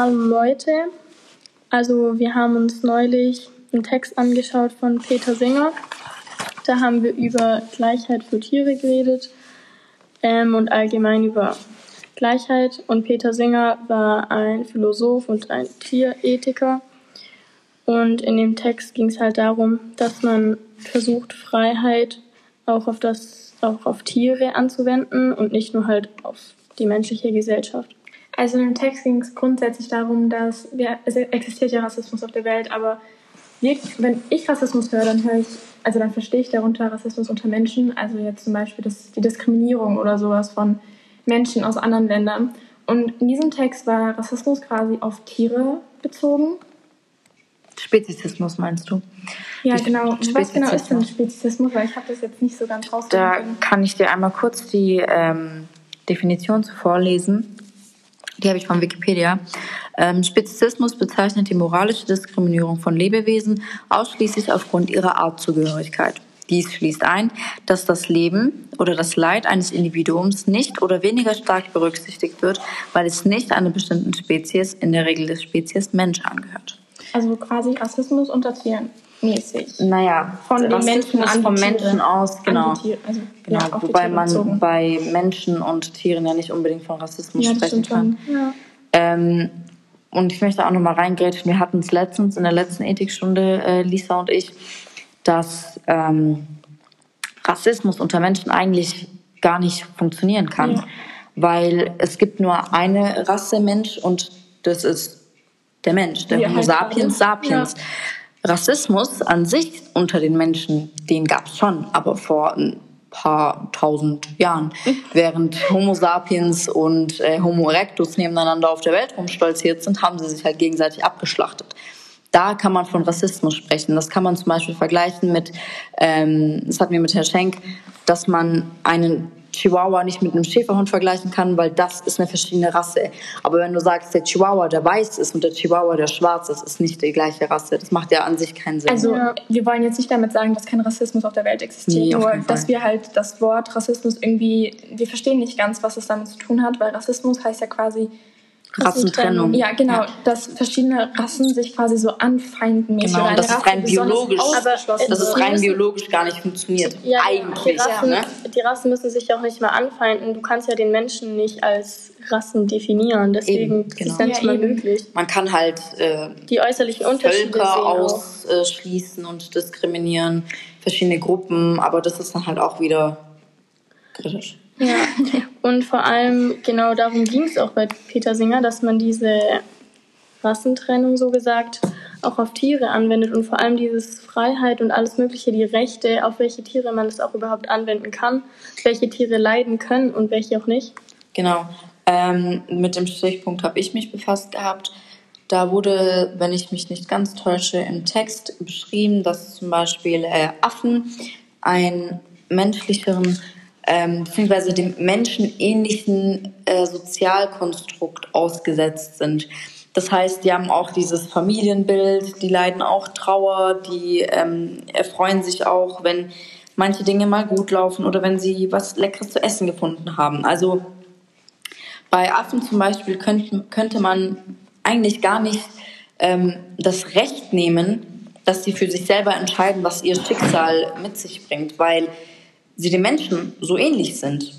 Hallo Leute, also wir haben uns neulich einen Text angeschaut von Peter Singer. Da haben wir über Gleichheit für Tiere geredet ähm, und allgemein über Gleichheit. Und Peter Singer war ein Philosoph und ein Tierethiker. Und in dem Text ging es halt darum, dass man versucht, Freiheit auch auf das, auch auf Tiere anzuwenden und nicht nur halt auf die menschliche Gesellschaft. Also im Text ging es grundsätzlich darum, dass wir, es existiert ja Rassismus auf der Welt, aber wir, wenn ich Rassismus höre, dann höre ich, also dann verstehe ich darunter Rassismus unter Menschen, also jetzt zum Beispiel das, die Diskriminierung oder sowas von Menschen aus anderen Ländern. Und in diesem Text war Rassismus quasi auf Tiere bezogen Spezizismus meinst du? Ja, die genau. Was genau ist denn Spezizismus? Weil ich habe das jetzt nicht so ganz rausgefunden. Da kann ich dir einmal kurz die ähm, Definition vorlesen. Die habe ich von Wikipedia. Ähm, Spezizismus bezeichnet die moralische Diskriminierung von Lebewesen ausschließlich aufgrund ihrer Artzugehörigkeit. Dies schließt ein, dass das Leben oder das Leid eines Individuums nicht oder weniger stark berücksichtigt wird, weil es nicht einer bestimmten Spezies, in der Regel der Spezies Mensch, angehört. Also quasi Rassismus unter Tieren mäßig. Naja, von den Menschen an vom Menschen aus, genau. Also, genau ja, wobei man bezogen. bei Menschen und Tieren ja nicht unbedingt von Rassismus ja, sprechen kann. Ja. Ähm, und ich möchte auch noch mal reingrätschen. Wir hatten es letztens in der letzten Ethikstunde, äh, Lisa und ich, dass ähm, Rassismus unter Menschen eigentlich gar nicht funktionieren kann. Weil es gibt nur eine Rasse Mensch und das ist der Mensch, der Homo sapiens sapiens. Rassismus an sich unter den Menschen, den gab es schon, aber vor ein paar tausend Jahren. Während Homo sapiens und äh, Homo erectus nebeneinander auf der Welt rumstolziert sind, haben sie sich halt gegenseitig abgeschlachtet. Da kann man von Rassismus sprechen. Das kann man zum Beispiel vergleichen mit, ähm, das hatten wir mit Herrn Schenk, dass man einen Chihuahua nicht mit einem Schäferhund vergleichen kann, weil das ist eine verschiedene Rasse. Aber wenn du sagst, der Chihuahua, der weiß ist und der Chihuahua, der schwarz ist, ist nicht die gleiche Rasse. Das macht ja an sich keinen Sinn. Also wir wollen jetzt nicht damit sagen, dass kein Rassismus auf der Welt existiert, nee, nur dass wir halt das Wort Rassismus irgendwie, wir verstehen nicht ganz, was es damit zu tun hat, weil Rassismus heißt ja quasi Rassentrennung. Ja, genau, ja. dass verschiedene Rassen sich quasi so anfeinden. Genau, das ist rein biologisch, das ist rein biologisch gar nicht funktioniert. Ja, Eigentlich. Die Rassen, ja, ne? die Rassen müssen sich auch nicht mehr anfeinden. Du kannst ja den Menschen nicht als Rassen definieren. Deswegen eben, genau. ist das nicht mal möglich. Man kann halt äh, die äußerlichen Unterschiede Völker ausschließen und diskriminieren, verschiedene Gruppen, aber das ist dann halt auch wieder kritisch. Ja, und vor allem genau darum ging es auch bei Peter Singer, dass man diese Rassentrennung so gesagt auch auf Tiere anwendet und vor allem dieses Freiheit und alles Mögliche, die Rechte, auf welche Tiere man es auch überhaupt anwenden kann, welche Tiere leiden können und welche auch nicht. Genau. Ähm, mit dem Stichpunkt habe ich mich befasst gehabt. Da wurde, wenn ich mich nicht ganz täusche, im Text beschrieben, dass zum Beispiel äh, Affen einen menschlicheren ähm, beziehungsweise dem menschenähnlichen äh, Sozialkonstrukt ausgesetzt sind. Das heißt, die haben auch dieses Familienbild, die leiden auch Trauer, die ähm, erfreuen sich auch, wenn manche Dinge mal gut laufen oder wenn sie was Leckeres zu essen gefunden haben. Also bei Affen zum Beispiel könnte, könnte man eigentlich gar nicht ähm, das Recht nehmen, dass sie für sich selber entscheiden, was ihr Schicksal mit sich bringt, weil sie den Menschen so ähnlich sind.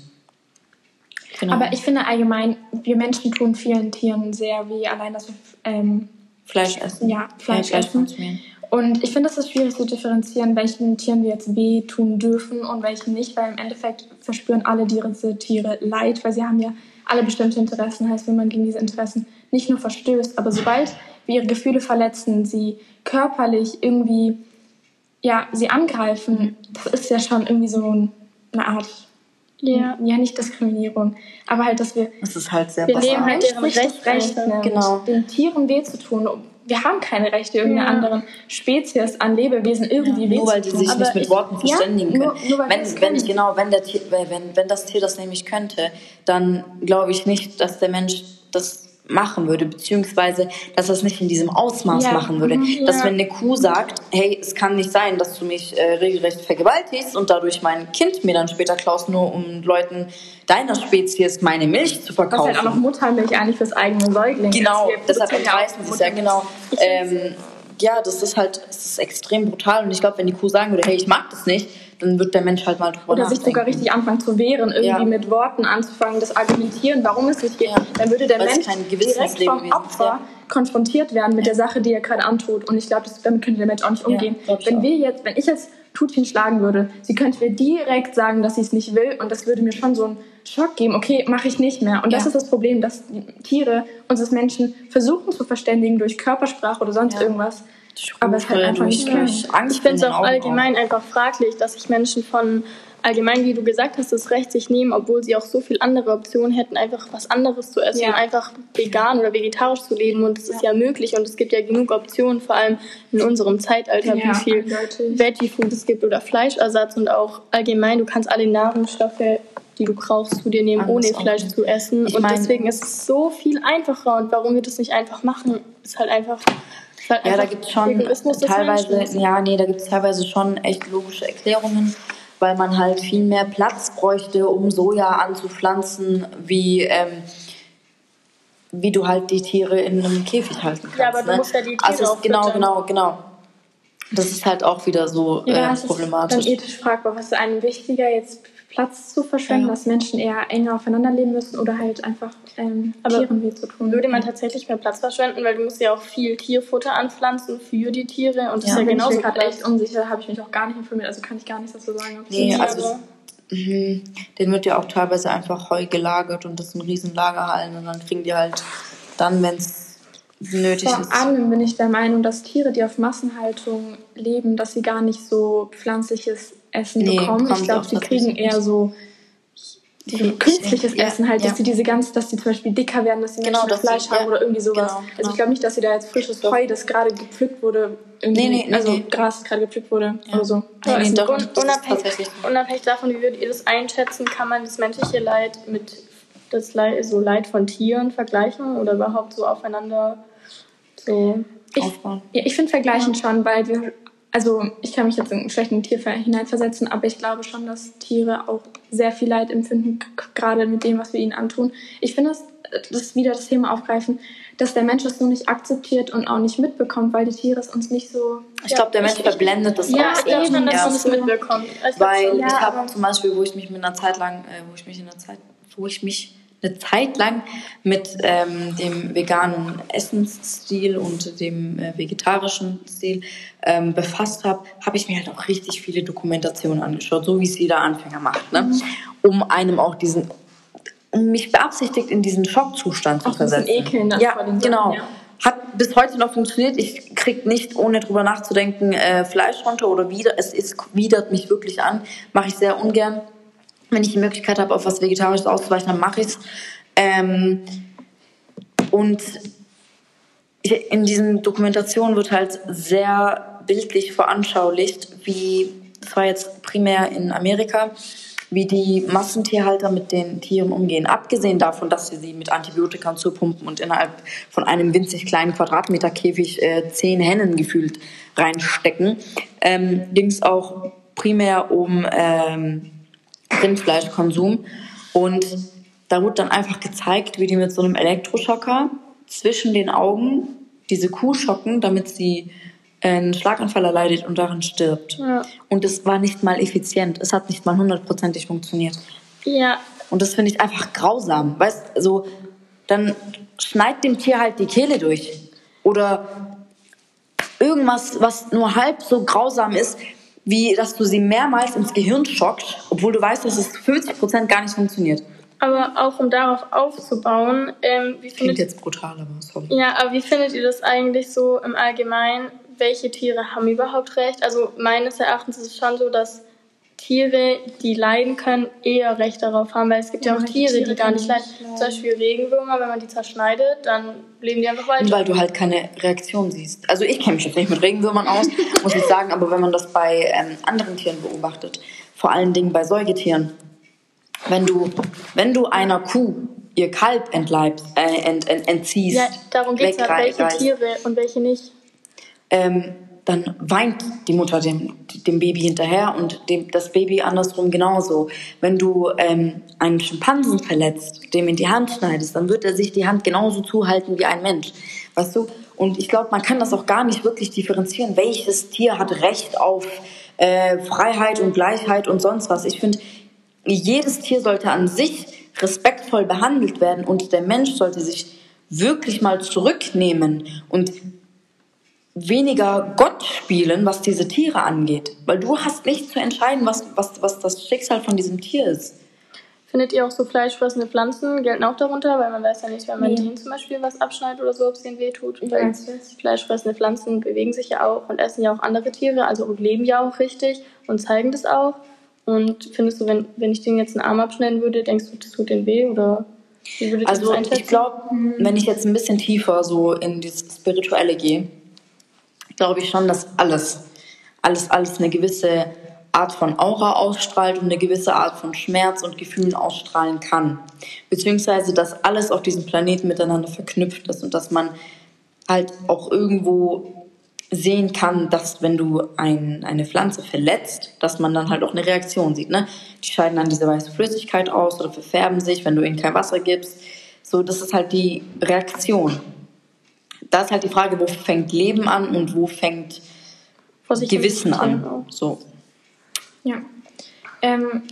Genau. Aber ich finde allgemein, wir Menschen tun vielen Tieren sehr wie allein, dass wir ähm, Fleisch essen. Ja, Fleisch, Fleisch essen. Und ich finde, es ist schwierig zu differenzieren, welchen Tieren wir jetzt weh tun dürfen und welchen nicht, weil im Endeffekt verspüren alle diese Tiere Leid, weil sie haben ja alle bestimmte Interessen. Heißt, wenn man gegen diese Interessen nicht nur verstößt, aber sobald wir ihre Gefühle verletzen, sie körperlich irgendwie ja, sie angreifen, das ist ja schon irgendwie so eine Art, ja, ja nicht Diskriminierung, aber halt, dass wir, das ist halt sehr wir nehmen halt deren Recht, Recht ne, genau. den Tieren weh zu tun. Wir haben keine Rechte, irgendeiner ja. anderen Spezies an Lebewesen irgendwie ja, weh Nur weil die sich aber nicht mit Worten verständigen können. Nur, nur wenn, wenn, ich, genau, wenn, der Tier, wenn, wenn das Tier das nämlich könnte, dann glaube ich nicht, dass der Mensch das machen würde, beziehungsweise dass er es nicht in diesem Ausmaß ja. machen würde. Mhm, ja. Dass wenn eine Kuh sagt, hey, es kann nicht sein, dass du mich äh, regelrecht vergewaltigst und dadurch mein Kind mir dann später klaust, nur um Leuten deiner Spezies meine Milch zu verkaufen. Was halt auch noch Muttermilch eigentlich fürs eigene Säugling Genau, deshalb entreißen sie es ja, genau. Ähm, ja, das ist halt, das ist extrem brutal und ich glaube, wenn die Kuh sagen würde, hey, ich mag das nicht, dann wird der Mensch halt mal drüber Oder sich sogar richtig anfangen zu wehren, irgendwie ja. mit Worten anzufangen, das Argumentieren, warum es nicht geht. Ja. Dann würde der Weil Mensch direkt vom Opfer ja. konfrontiert werden mit der Sache, die er gerade antut. Und ich glaube, damit könnte der Mensch auch nicht umgehen. wenn wir jetzt, wenn ich jetzt Tutin schlagen würde, sie könnte mir direkt sagen, dass sie es nicht will und das würde mir schon so einen Schock geben. Okay, mache ich nicht mehr. Und das ist das Problem, dass Tiere uns als Menschen versuchen zu verständigen durch Körpersprache oder sonst irgendwas aber es ist halt einfach nicht durch Ich finde es auch allgemein auf. einfach fraglich, dass sich Menschen von allgemein, wie du gesagt hast, das Recht sich nehmen, obwohl sie auch so viele andere Optionen hätten, einfach was anderes zu essen, ja. einfach vegan oder vegetarisch zu leben. Und das ja. ist ja möglich und es gibt ja genug Optionen, vor allem in unserem Zeitalter, ja, wie viel Veggie-Food es gibt oder Fleischersatz und auch allgemein, du kannst alle Nahrungsstoffe die du brauchst, zu dir nehmen, Alles ohne Fleisch zu essen. Ich und mein, deswegen ist es so viel einfacher. Und warum wir das nicht einfach machen, ist halt einfach Halt ja, da gibt es schon teilweise, ja, nee, da gibt es teilweise schon echt logische Erklärungen, weil man halt viel mehr Platz bräuchte, um Soja anzupflanzen, wie, ähm, wie du halt die Tiere in einem Käfig halten kannst. Ja, aber du ne? musst ja die Tiere also Genau, genau, genau. Das ist halt auch wieder so ja, äh, problematisch. Dann ethisch fragbar, was ist einem wichtiger, jetzt Platz zu verschwenden, ja. dass Menschen eher enger aufeinander leben müssen oder halt einfach ähm, Tieren weh zu tun. Würde man tatsächlich mehr Platz verschwenden, weil du musst ja auch viel Tierfutter anpflanzen für die Tiere und das ja, ist ja genauso. Ich bin gerade echt unsicher, habe ich mich auch gar nicht informiert, also kann ich gar nichts dazu sagen. Nee, also mh, den wird ja auch teilweise einfach Heu gelagert und das sind riesen Lagerhallen und dann kriegen die halt dann, wenn es nötig Vor ist. Vor allem bin ich der Meinung, dass Tiere, die auf Massenhaltung leben, dass sie gar nicht so pflanzliches Essen nee, bekommen. Ich glaube, sie kriegen eher so die, künstliches ja, Essen halt, dass ja. die diese ganz, dass die zum Beispiel dicker werden, dass sie genau, Menschen Fleisch sie, haben ja, oder irgendwie sowas. Genau, genau. Also ich glaube nicht, dass sie da jetzt frisches Heu, das gerade gepflückt wurde, irgendwie, nee, nee, also nee. Gras, das gerade gepflückt wurde oder so. Nee, doch, unabhängig, unabhängig davon, wie würdet ihr das einschätzen, kann man das menschliche Leid mit das Leid, so Leid von Tieren vergleichen oder überhaupt so aufeinander so ich, aufbauen? Ja, ich finde vergleichen schon, weil wir also ich kann mich jetzt in einen schlechten Tier hineinversetzen, aber ich glaube schon, dass Tiere auch sehr viel Leid empfinden, gerade mit dem, was wir ihnen antun. Ich finde, das, das ist wieder das Thema aufgreifen, dass der Mensch das so nicht akzeptiert und auch nicht mitbekommt, weil die Tiere es uns nicht so. Ich glaube, der Mensch ich, verblendet das ja, auch. Ja, eben, dass man es mitbekommt. Weil ja, ich habe zum Beispiel, wo ich mich mit einer Zeit lang, äh, wo ich mich in einer Zeit, wo ich mich eine Zeit lang mit ähm, dem veganen Essensstil und dem äh, vegetarischen Stil ähm, befasst habe, habe ich mir halt auch richtig viele Dokumentationen angeschaut, so wie es jeder Anfänger macht, ne? Mhm. um einem auch diesen, um mich beabsichtigt in diesen Schockzustand zu versetzen. Ekeln ja, genau. Ja. Hat bis heute noch funktioniert. Ich krieg nicht, ohne drüber nachzudenken, äh, Fleisch runter oder wieder. Es ist, widert mich wirklich an. Mache ich sehr ungern wenn ich die Möglichkeit habe, auf was Vegetarisches auszuweichen, dann mache ich es. Ähm, und in diesen Dokumentationen wird halt sehr bildlich veranschaulicht, wie, das war jetzt primär in Amerika, wie die Massentierhalter mit den Tieren umgehen. Abgesehen davon, dass sie sie mit Antibiotika zupumpen und innerhalb von einem winzig kleinen Quadratmeter Käfig äh, zehn Hennen gefühlt reinstecken, ähm, ging es auch primär um ähm, Rindfleischkonsum. Und da wurde dann einfach gezeigt, wie die mit so einem Elektroschocker zwischen den Augen diese Kuh schocken, damit sie einen Schlaganfall erleidet und daran stirbt. Ja. Und es war nicht mal effizient. Es hat nicht mal hundertprozentig funktioniert. Ja. Und das finde ich einfach grausam. Weißt du, so, dann schneid dem Tier halt die Kehle durch. Oder irgendwas, was nur halb so grausam ist, wie dass du sie mehrmals ins Gehirn schockst, obwohl du weißt, dass es 50 Prozent gar nicht funktioniert. Aber auch um darauf aufzubauen, ähm, wie findet jetzt brutal, aber sorry. Ja, aber wie findet ihr das eigentlich so im Allgemeinen? Welche Tiere haben überhaupt recht? Also meines Erachtens ist es schon so, dass Tiere, die leiden können, eher Recht darauf haben, weil es gibt ja, ja auch Tiere, Tiere, die gar nicht leiden. Zum Beispiel Regenwürmer, wenn man die zerschneidet, dann leben die einfach weiter. Weil du halt keine Reaktion siehst. Also ich kenne mich jetzt nicht mit Regenwürmern aus, muss ich sagen, aber wenn man das bei ähm, anderen Tieren beobachtet, vor allen Dingen bei Säugetieren, wenn du, wenn du einer Kuh ihr Kalb entleibst, äh, ent, ent, entziehst. Ja, darum geht es ja, welche Tiere und welche nicht. Ähm, dann weint die Mutter dem, dem Baby hinterher und dem, das Baby andersrum genauso. Wenn du ähm, einen Schimpansen verletzt, dem in die Hand schneidest, dann wird er sich die Hand genauso zuhalten wie ein Mensch. Weißt du? Und ich glaube, man kann das auch gar nicht wirklich differenzieren. Welches Tier hat Recht auf äh, Freiheit und Gleichheit und sonst was? Ich finde, jedes Tier sollte an sich respektvoll behandelt werden und der Mensch sollte sich wirklich mal zurücknehmen und weniger Gott spielen, was diese Tiere angeht. Weil du hast nicht zu entscheiden, was, was, was das Schicksal von diesem Tier ist. Findet ihr auch so fleischfressende Pflanzen gelten auch darunter? Weil man weiß ja nicht, wenn man denen zum Beispiel was abschneidet oder so, ob es denen wehtut. Weil fleischfressende Pflanzen bewegen sich ja auch und essen ja auch andere Tiere, also und leben ja auch richtig und zeigen das auch. Und findest du, wenn, wenn ich denen jetzt einen Arm abschneiden würde, denkst du, das tut denen weh oder wie würdet Also ich glaube, wenn ich jetzt ein bisschen tiefer so in dieses Spirituelle gehe, glaube ich schon, dass alles, alles, alles eine gewisse Art von Aura ausstrahlt und eine gewisse Art von Schmerz und Gefühlen ausstrahlen kann. Beziehungsweise, dass alles auf diesem Planeten miteinander verknüpft ist und dass man halt auch irgendwo sehen kann, dass wenn du ein, eine Pflanze verletzt, dass man dann halt auch eine Reaktion sieht. Ne? Die scheiden dann diese weiße Flüssigkeit aus oder verfärben sich, wenn du ihnen kein Wasser gibst. So, das ist halt die Reaktion da ist halt die Frage, wo fängt Leben an und wo fängt Gewissen an. So. Ja. Ähm,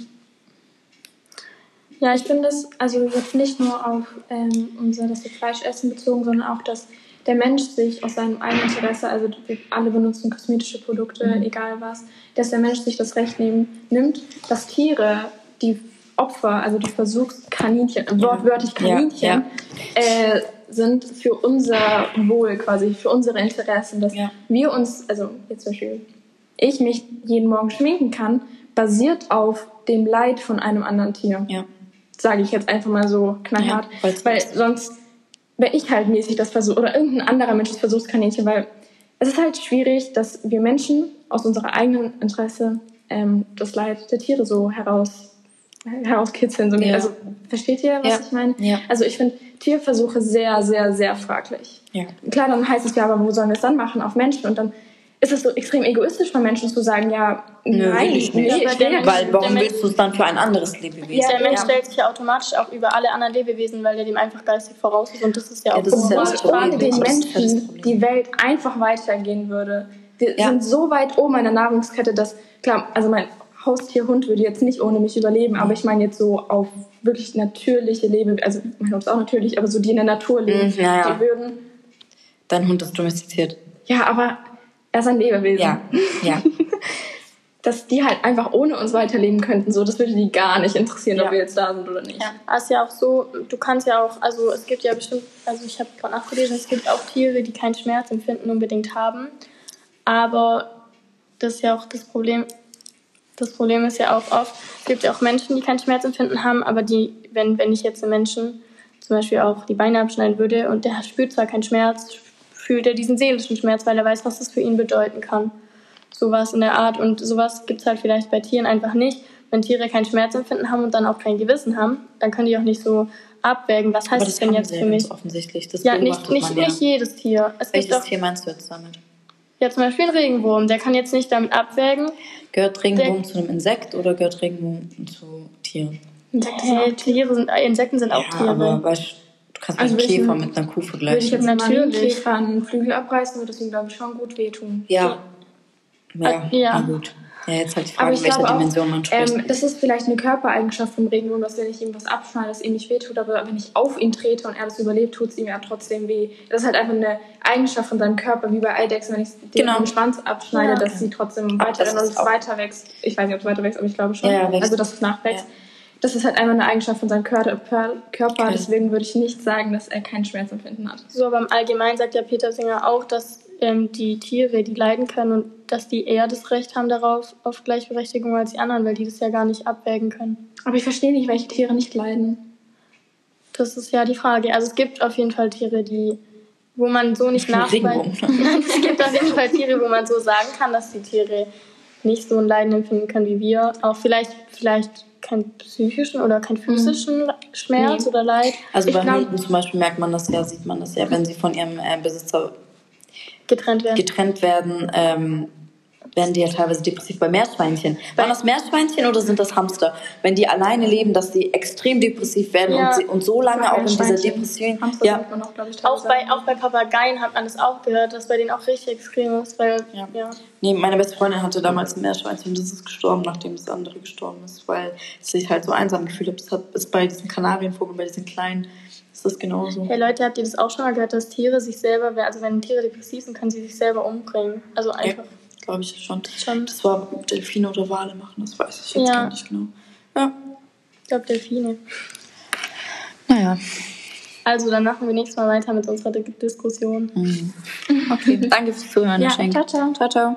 ja, ich finde es also jetzt nicht nur auf ähm, unser, dass wir Fleisch essen bezogen, sondern auch, dass der Mensch sich aus seinem eigenen Interesse, also wir alle benutzen kosmetische Produkte, mhm. egal was, dass der Mensch sich das Recht nehmen, nimmt, dass Tiere, die Opfer, also die Versuchskaninchen, wortwörtlich Kaninchen, ja, ja. Äh, sind für unser Wohl quasi, für unsere Interessen, dass ja. wir uns, also jetzt zum Beispiel ich mich jeden Morgen schminken kann, basiert auf dem Leid von einem anderen Tier. Ja. Sage ich jetzt einfach mal so knallhart. Ja, weil sonst wäre ich halt mäßig das Versuch, oder irgendein anderer Mensch das Versuchskaninchen, weil es ist halt schwierig, dass wir Menschen aus unserer eigenen Interesse ähm, das Leid der Tiere so heraus herauskitzeln. So ja. Also versteht ihr, was ja. ich meine? Ja. Also ich finde Tierversuche sehr, sehr, sehr fraglich. Ja. Klar, dann heißt es ja, aber wo sollen wir es dann machen? Auf Menschen? Und dann ist es so extrem egoistisch von Menschen zu sagen, ja, nein, ich nicht. Nee, ich will Weil warum willst du es dann für ein anderes Lebewesen? Ja, der Mensch stellt sich ja automatisch auch über alle anderen Lebewesen, weil der dem einfach geistig voraus ist und das ist ja auch ja, das ist ja das Problem. den Menschen die Welt einfach weitergehen würde. Wir sind so weit oben in der Nahrungskette, dass, klar, also mein Haustierhund würde jetzt nicht ohne mich überleben, aber ich meine jetzt so auf wirklich natürliche Lebewesen, also mein Hund ist auch natürlich, aber so die in der Natur leben, mhm, ja, die würden. Dein Hund ist domestiziert. Ja, aber er ist ein Lebewesen. Ja, ja. Dass die halt einfach ohne uns weiterleben könnten, so, das würde die gar nicht interessieren, ja. ob wir jetzt da sind oder nicht. Ja, es ist ja auch so, du kannst ja auch, also es gibt ja bestimmt, also ich habe gerade nachgelesen, es gibt auch Tiere, die kein Schmerzempfinden unbedingt haben, aber das ist ja auch das Problem, das Problem ist ja auch oft, es gibt ja auch Menschen, die kein Schmerzempfinden haben, aber die, wenn, wenn ich jetzt einen Menschen zum Beispiel auch die Beine abschneiden würde und der spürt zwar keinen Schmerz, fühlt er diesen seelischen Schmerz, weil er weiß, was das für ihn bedeuten kann. Sowas in der Art. Und sowas gibt es halt vielleicht bei Tieren einfach nicht. Wenn Tiere kein Schmerzempfinden haben und dann auch kein Gewissen haben, dann können die auch nicht so abwägen, was heißt das denn jetzt für mich? Offensichtlich. Das ja, nicht, nicht, ja. nicht jedes Tier. Es Welches Tier meinst du jetzt damit? Ja, zum Beispiel ein Regenwurm, der kann jetzt nicht damit abwägen. Gehört Regenwurm zu einem Insekt oder gehört Regenwurm zu Tieren? Insekten sind auch Tiere. Sind, äh, Insekten sind auch ja, Tiere. Aber weißt, du kannst also einen Käfer mit einer Kuh vergleichen. Würde ich jetzt natürlich Käfer einen Flügel abreißen, würde das ihm, glaube ich, schon gut wehtun. Ja. Ja, ja. ja. gut. Ja, jetzt halt die Frage, in welcher Dimension man spricht. Ähm, das ist vielleicht eine Körpereigenschaft vom Regenwurm, dass wenn ich ihm was abschneide, es ihm nicht wehtut, aber wenn ich auf ihn trete und er das überlebt, tut es ihm ja trotzdem weh. Das ist halt einfach eine Eigenschaft von seinem Körper, wie bei Eidechsen, wenn ich genau. den Schwanz abschneide, ja. dass sie trotzdem weiter, dass es weiter wächst. Ich weiß nicht, ob es weiter wächst, aber ich glaube schon. Ja, also, dass es nachwächst. Ja. Das ist halt einfach eine Eigenschaft von seinem Körper, okay. deswegen würde ich nicht sagen, dass er kein Schmerzempfinden hat. So, aber im Allgemeinen sagt ja Peter Singer auch, dass ähm, die Tiere, die leiden können und dass die eher das Recht haben darauf, auf Gleichberechtigung als die anderen, weil die das ja gar nicht abwägen können. Aber ich verstehe nicht, welche Tiere nicht leiden. Das ist ja die Frage. Also es gibt auf jeden Fall Tiere, die, wo man so nicht nachweisen es gibt auf jeden Fall Tiere, wo man so sagen kann, dass die Tiere nicht so ein Leiden empfinden können wie wir. Auch vielleicht, vielleicht keinen psychischen oder keinen physischen mhm. Schmerz nee. oder Leid. Also bei Hunden zum Beispiel merkt man das ja, sieht man das ja, wenn sie von ihrem äh, Besitzer getrennt werden, getrennt werden ähm, werden die ja teilweise depressiv bei Meerschweinchen. Waren das Meerschweinchen oder sind das Hamster? Wenn die alleine leben, dass sie extrem depressiv werden ja. und, sie, und so lange auch in dieser Depression. Hamster ja. man auch, ich, auch, bei, auch bei Papageien hat man das auch gehört, dass bei denen auch richtig extrem ist. Weil, ja. ja. Nee, meine beste Freundin hatte damals ein Meerschweinchen und das ist gestorben, nachdem das andere gestorben ist, weil sie sich halt so einsam gefühlt hat. Das hat, ist bei diesen Kanarienvogel, bei diesen kleinen ist das genauso. Hey Leute, habt ihr das auch schon mal gehört, dass Tiere sich selber, also wenn Tiere depressiv sind, können sie sich selber umbringen? Also einfach. Ja glaube ich schon. schon. Das war Delfine oder Wale machen, das weiß ich jetzt ja. gar nicht genau. Ja. Ich glaube Delfine. Naja. Also, dann machen wir nächstes Mal weiter mit unserer Diskussion. Mhm. Okay, danke fürs Zuhören. Ja, ciao, ciao. Ciao, ciao.